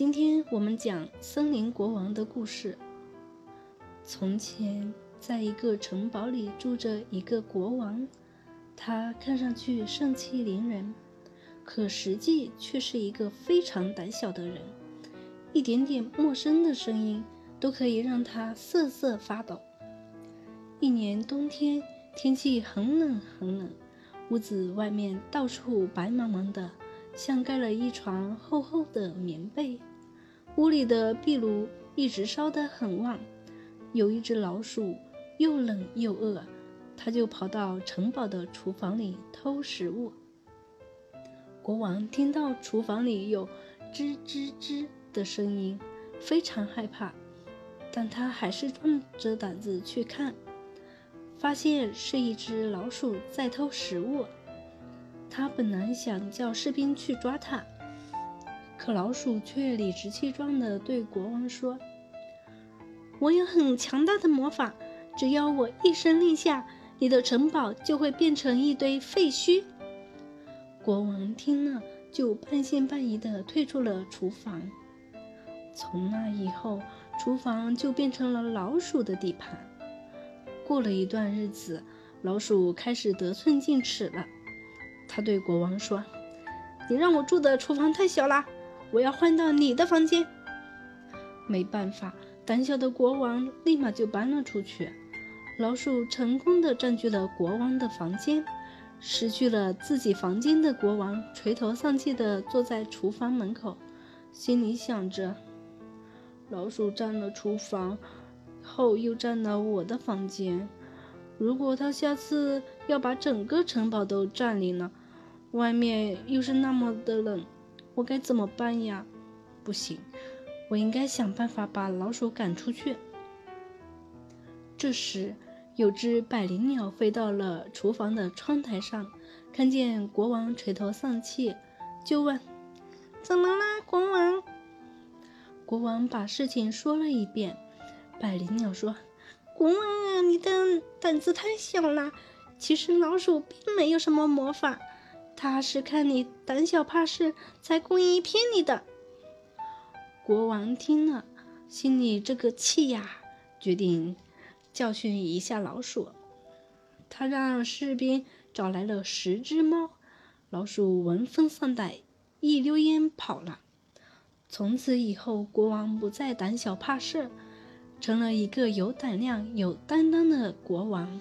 今天我们讲森林国王的故事。从前，在一个城堡里住着一个国王，他看上去盛气凌人，可实际却是一个非常胆小的人。一点点陌生的声音都可以让他瑟瑟发抖。一年冬天，天气很冷很冷，屋子外面到处白茫茫的，像盖了一床厚厚的棉被。屋里的壁炉一直烧得很旺，有一只老鼠又冷又饿，它就跑到城堡的厨房里偷食物。国王听到厨房里有吱吱吱的声音，非常害怕，但他还是壮着胆子去看，发现是一只老鼠在偷食物。他本来想叫士兵去抓它。可老鼠却理直气壮地对国王说：“我有很强大的魔法，只要我一声令下，你的城堡就会变成一堆废墟。”国王听了，就半信半疑地退出了厨房。从那以后，厨房就变成了老鼠的地盘。过了一段日子，老鼠开始得寸进尺了。他对国王说：“你让我住的厨房太小了。”我要换到你的房间。没办法，胆小的国王立马就搬了出去。老鼠成功的占据了国王的房间，失去了自己房间的国王垂头丧气的坐在厨房门口，心里想着：老鼠占了厨房后，又占了我的房间。如果他下次要把整个城堡都占领了，外面又是那么的冷。我该怎么办呀？不行，我应该想办法把老鼠赶出去。这时，有只百灵鸟飞到了厨房的窗台上，看见国王垂头丧气，就问：“怎么了，国王？”国王把事情说了一遍。百灵鸟说：“国王啊，你的胆子太小了。其实老鼠并没有什么魔法。”他是看你胆小怕事，才故意骗你的。国王听了，心里这个气呀，决定教训一下老鼠。他让士兵找来了十只猫，老鼠闻风丧胆，一溜烟跑了。从此以后，国王不再胆小怕事，成了一个有胆量、有担当的国王。